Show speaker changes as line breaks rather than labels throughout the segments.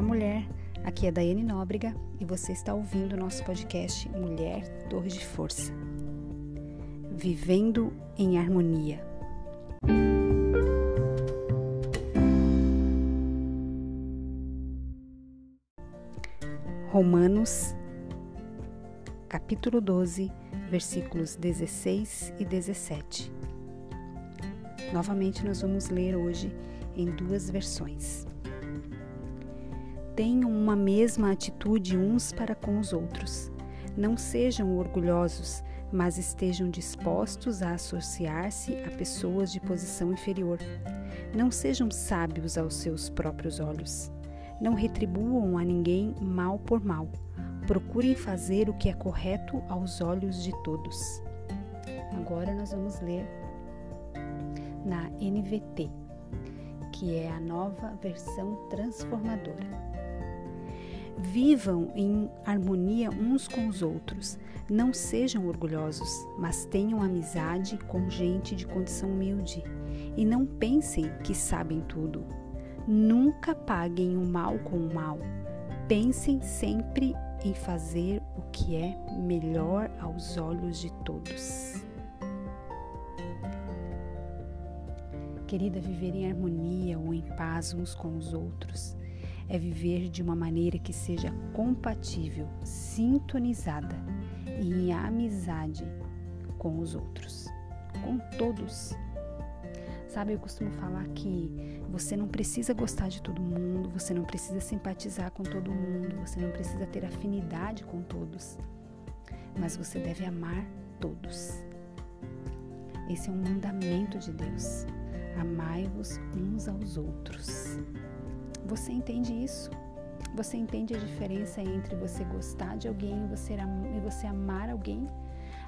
Olá, mulher. Aqui é Daiane Nóbrega e você está ouvindo o nosso podcast Mulher Torre de Força. Vivendo em harmonia. Romanos, capítulo 12, versículos 16 e 17. Novamente, nós vamos ler hoje em duas versões tenham uma mesma atitude uns para com os outros. Não sejam orgulhosos, mas estejam dispostos a associar-se a pessoas de posição inferior. Não sejam sábios aos seus próprios olhos. Não retribuam a ninguém mal por mal. Procurem fazer o que é correto aos olhos de todos. Agora nós vamos ler na NVT, que é a nova versão transformadora. Vivam em harmonia uns com os outros. Não sejam orgulhosos, mas tenham amizade com gente de condição humilde. E não pensem que sabem tudo. Nunca paguem o mal com o mal. Pensem sempre em fazer o que é melhor aos olhos de todos. Querida, viver em harmonia ou em paz uns com os outros é viver de uma maneira que seja compatível, sintonizada e em amizade com os outros, com todos. Sabe, eu costumo falar que você não precisa gostar de todo mundo, você não precisa simpatizar com todo mundo, você não precisa ter afinidade com todos, mas você deve amar todos. Esse é um mandamento de Deus. Amai-vos uns aos outros. Você entende isso? Você entende a diferença entre você gostar de alguém e você, e você amar alguém?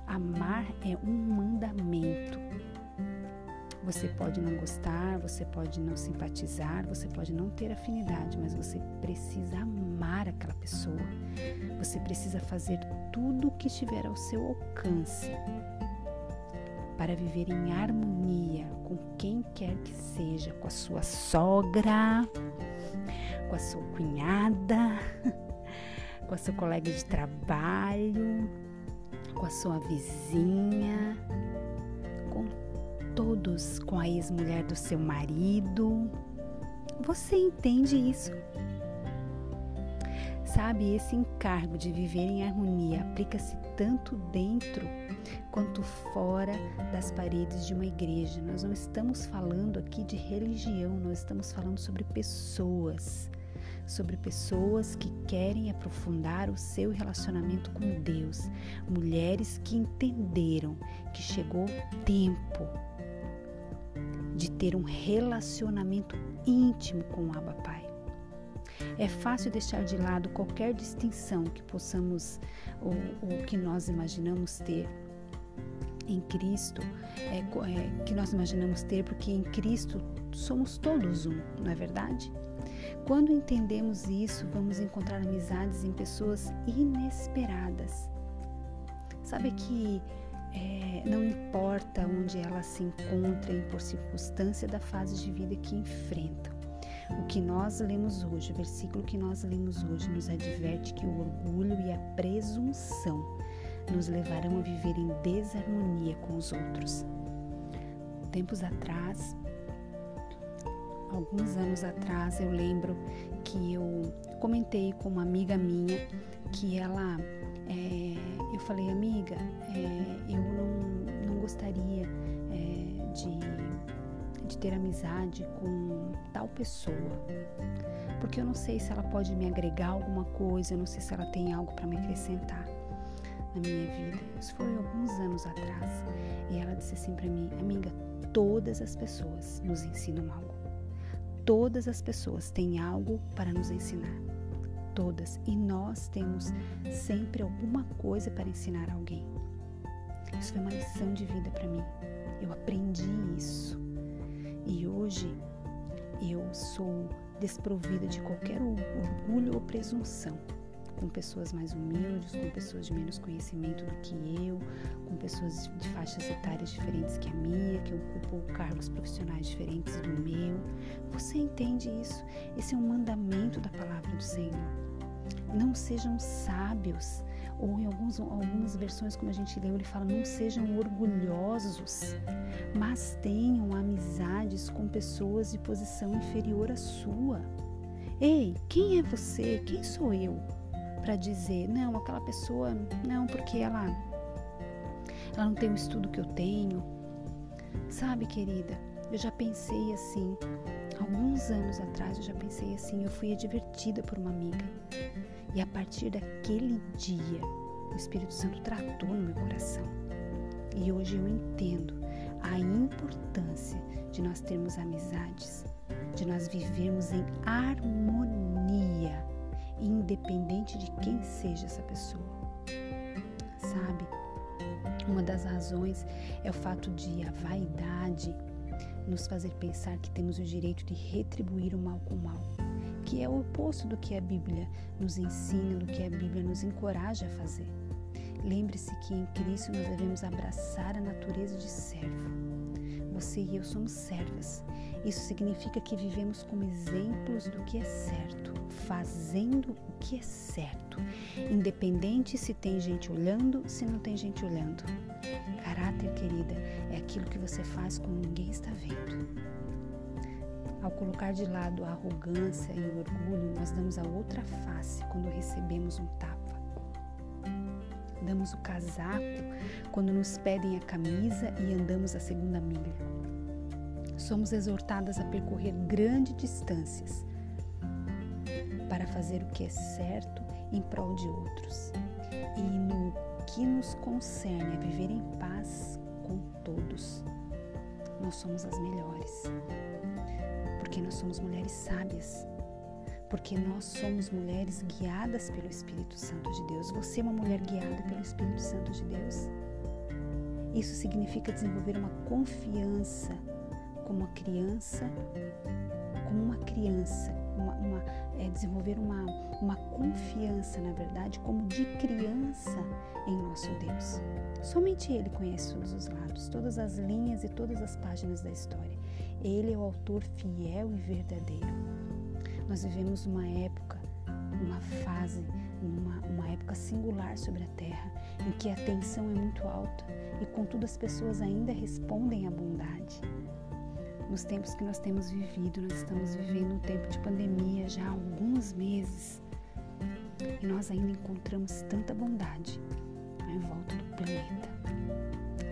Amar é um mandamento. Você pode não gostar, você pode não simpatizar, você pode não ter afinidade, mas você precisa amar aquela pessoa. Você precisa fazer tudo o que estiver ao seu alcance para viver em harmonia com quem quer que seja, com a sua sogra, com a sua cunhada, com a sua colega de trabalho, com a sua vizinha, com todos, com a ex-mulher do seu marido. Você entende isso? Sabe, esse encargo de viver em harmonia aplica-se tanto dentro quanto fora das paredes de uma igreja. Nós não estamos falando aqui de religião, nós estamos falando sobre pessoas, sobre pessoas que querem aprofundar o seu relacionamento com Deus, mulheres que entenderam que chegou o tempo de ter um relacionamento íntimo com o Abba Pai. É fácil deixar de lado qualquer distinção que possamos ou, ou que nós imaginamos ter em Cristo, é, é, que nós imaginamos ter, porque em Cristo somos todos um, não é verdade? Quando entendemos isso, vamos encontrar amizades em pessoas inesperadas. Sabe que é, não importa onde elas se encontrem por circunstância da fase de vida que enfrentam. O que nós lemos hoje, o versículo que nós lemos hoje, nos adverte que o orgulho e a presunção nos levarão a viver em desarmonia com os outros. Tempos atrás, alguns anos atrás, eu lembro que eu comentei com uma amiga minha que ela, é, eu falei, amiga, é, eu não, não gostaria é, de, de ter amizade com tal pessoa, porque eu não sei se ela pode me agregar alguma coisa, eu não sei se ela tem algo para me acrescentar na minha vida. Isso foi alguns anos atrás. E ela disse assim para mim, amiga, todas as pessoas nos ensinam algo. Todas as pessoas têm algo para nos ensinar. Todas. E nós temos sempre alguma coisa para ensinar alguém. Isso foi uma lição de vida para mim. Eu aprendi isso. E hoje eu sou desprovida de qualquer orgulho ou presunção com pessoas mais humildes, com pessoas de menos conhecimento do que eu, com pessoas de faixas etárias diferentes que a minha, que ocupam cargos profissionais diferentes do meu. Você entende isso? Esse é um mandamento da palavra do Senhor. Não sejam sábios, ou em alguns, algumas versões, como a gente leu, ele fala: não sejam orgulhosos, mas tenham amizades com pessoas de posição inferior à sua. Ei, quem é você? Quem sou eu? Para dizer, não, aquela pessoa, não, porque ela, ela não tem o estudo que eu tenho. Sabe, querida, eu já pensei assim, alguns anos atrás eu já pensei assim, eu fui advertida por uma amiga. E a partir daquele dia, o Espírito Santo tratou no meu coração. E hoje eu entendo a importância de nós termos amizades, de nós vivermos em harmonia, independente de quem seja essa pessoa. Sabe? Uma das razões é o fato de a vaidade nos fazer pensar que temos o direito de retribuir o mal com o mal que é o oposto do que a Bíblia nos ensina, do que a Bíblia nos encoraja a fazer. Lembre-se que em Cristo nós devemos abraçar a natureza de servo. Você e eu somos servas. Isso significa que vivemos como exemplos do que é certo, fazendo o que é certo, independente se tem gente olhando, se não tem gente olhando. Caráter, querida, aquilo que você faz quando ninguém está vendo. Ao colocar de lado a arrogância e o orgulho, nós damos a outra face quando recebemos um tapa. Damos o casaco quando nos pedem a camisa e andamos a segunda milha. Somos exortadas a percorrer grandes distâncias para fazer o que é certo em prol de outros. E no que nos concerne a viver em paz com todos, nós somos as melhores porque nós somos mulheres sábias, porque nós somos mulheres guiadas pelo Espírito Santo de Deus. Você é uma mulher guiada pelo Espírito Santo de Deus. Isso significa desenvolver uma confiança como uma criança, como uma criança, é, desenvolver uma, uma confiança, na verdade, como de criança em nosso Deus. Somente Ele conhece todos os lados, todas as linhas e todas as páginas da história. Ele é o autor fiel e verdadeiro. Nós vivemos uma época, uma fase, uma, uma época singular sobre a Terra, em que a tensão é muito alta e, contudo, as pessoas ainda respondem à bondade. Nos tempos que nós temos vivido, nós estamos vivendo um tempo de pandemia já há alguns meses e nós ainda encontramos tanta bondade em volta do planeta.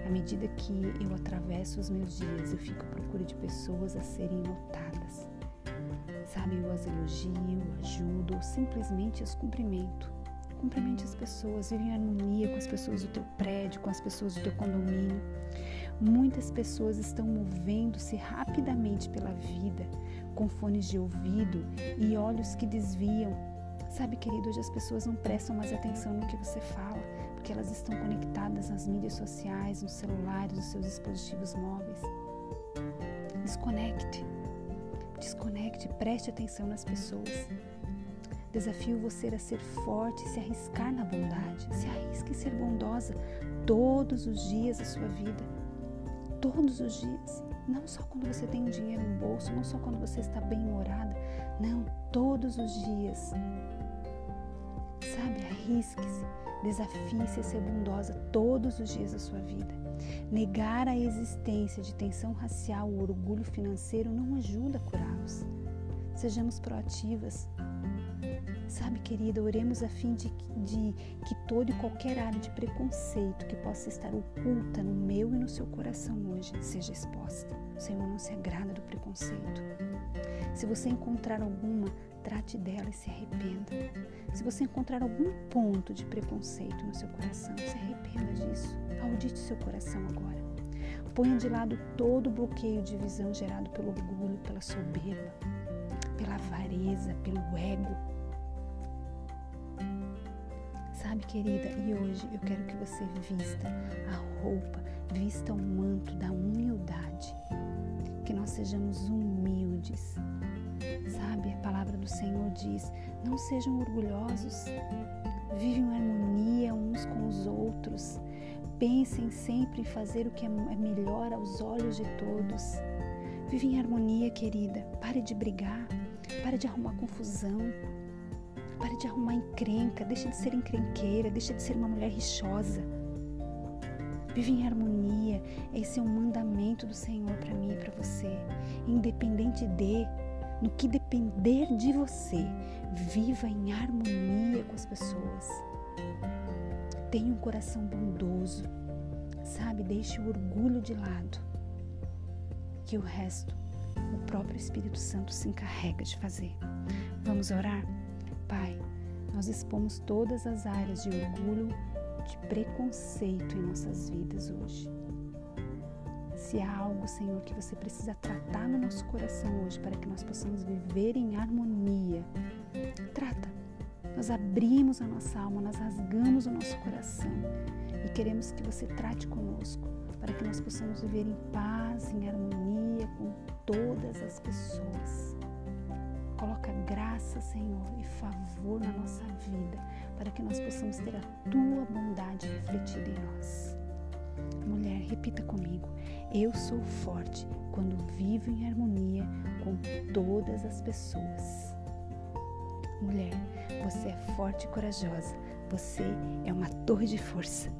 À medida que eu atravesso os meus dias, eu fico à procura de pessoas a serem notadas. Sabe, eu as elogio, ajudo ou simplesmente as cumprimento. Cumprimente as pessoas, vive em harmonia com as pessoas do teu prédio, com as pessoas do teu condomínio. Muitas pessoas estão movendo-se rapidamente pela vida, com fones de ouvido e olhos que desviam. Sabe, querido, hoje as pessoas não prestam mais atenção no que você fala porque elas estão conectadas nas mídias sociais, nos celulares, nos seus dispositivos móveis. Desconecte. Desconecte, preste atenção nas pessoas. Desafio você a ser forte, se arriscar na bondade. Se arrisque em ser bondosa todos os dias da sua vida. Todos os dias. Não só quando você tem dinheiro no bolso, não só quando você está bem humorada. Não, todos os dias. Sabe, arrisque-se. Desafie-se a ser bondosa todos os dias da sua vida. Negar a existência de tensão racial ou orgulho financeiro não ajuda a curá-los. Sejamos proativas. Sabe, querida, oremos a fim de, de que toda e qualquer área de preconceito que possa estar oculta no meu e no seu coração hoje seja exposta. O Senhor não se agrada do preconceito. Se você encontrar alguma, trate dela e se arrependa. Se você encontrar algum ponto de preconceito no seu coração, se arrependa disso. Audite seu coração agora. Ponha de lado todo o bloqueio de visão gerado pelo orgulho, pela soberba, pela avareza, pelo ego. Sabe, querida, e hoje eu quero que você vista a roupa, vista o manto da humildade. Que nós sejamos humildes, Sabe, a palavra do Senhor diz: não sejam orgulhosos, vivem em harmonia uns com os outros, pensem sempre em fazer o que é melhor aos olhos de todos, Vive em harmonia, querida. Pare de brigar. Pare de arrumar confusão. Pare de arrumar encrenca. Deixa de ser encrenqueira. Deixa de ser uma mulher rixosa. Vive em harmonia. Esse é um mandamento do Senhor para mim e para você. Independente de, no que depender de você, viva em harmonia com as pessoas. Tenha um coração bondoso, sabe? Deixe o orgulho de lado, que o resto o próprio Espírito Santo se encarrega de fazer. Vamos orar? Pai, nós expomos todas as áreas de orgulho, de preconceito em nossas vidas hoje. Se há algo, Senhor, que você precisa tratar no nosso coração hoje para que nós possamos viver em harmonia, trata. Nós abrimos a nossa alma, nós rasgamos o nosso coração e queremos que você trate conosco para que nós possamos viver em paz, em harmonia com todas as pessoas. Graça, Senhor, e favor na nossa vida, para que nós possamos ter a tua bondade refletida em nós. Mulher, repita comigo: Eu sou forte quando vivo em harmonia com todas as pessoas. Mulher, você é forte e corajosa. Você é uma torre de força.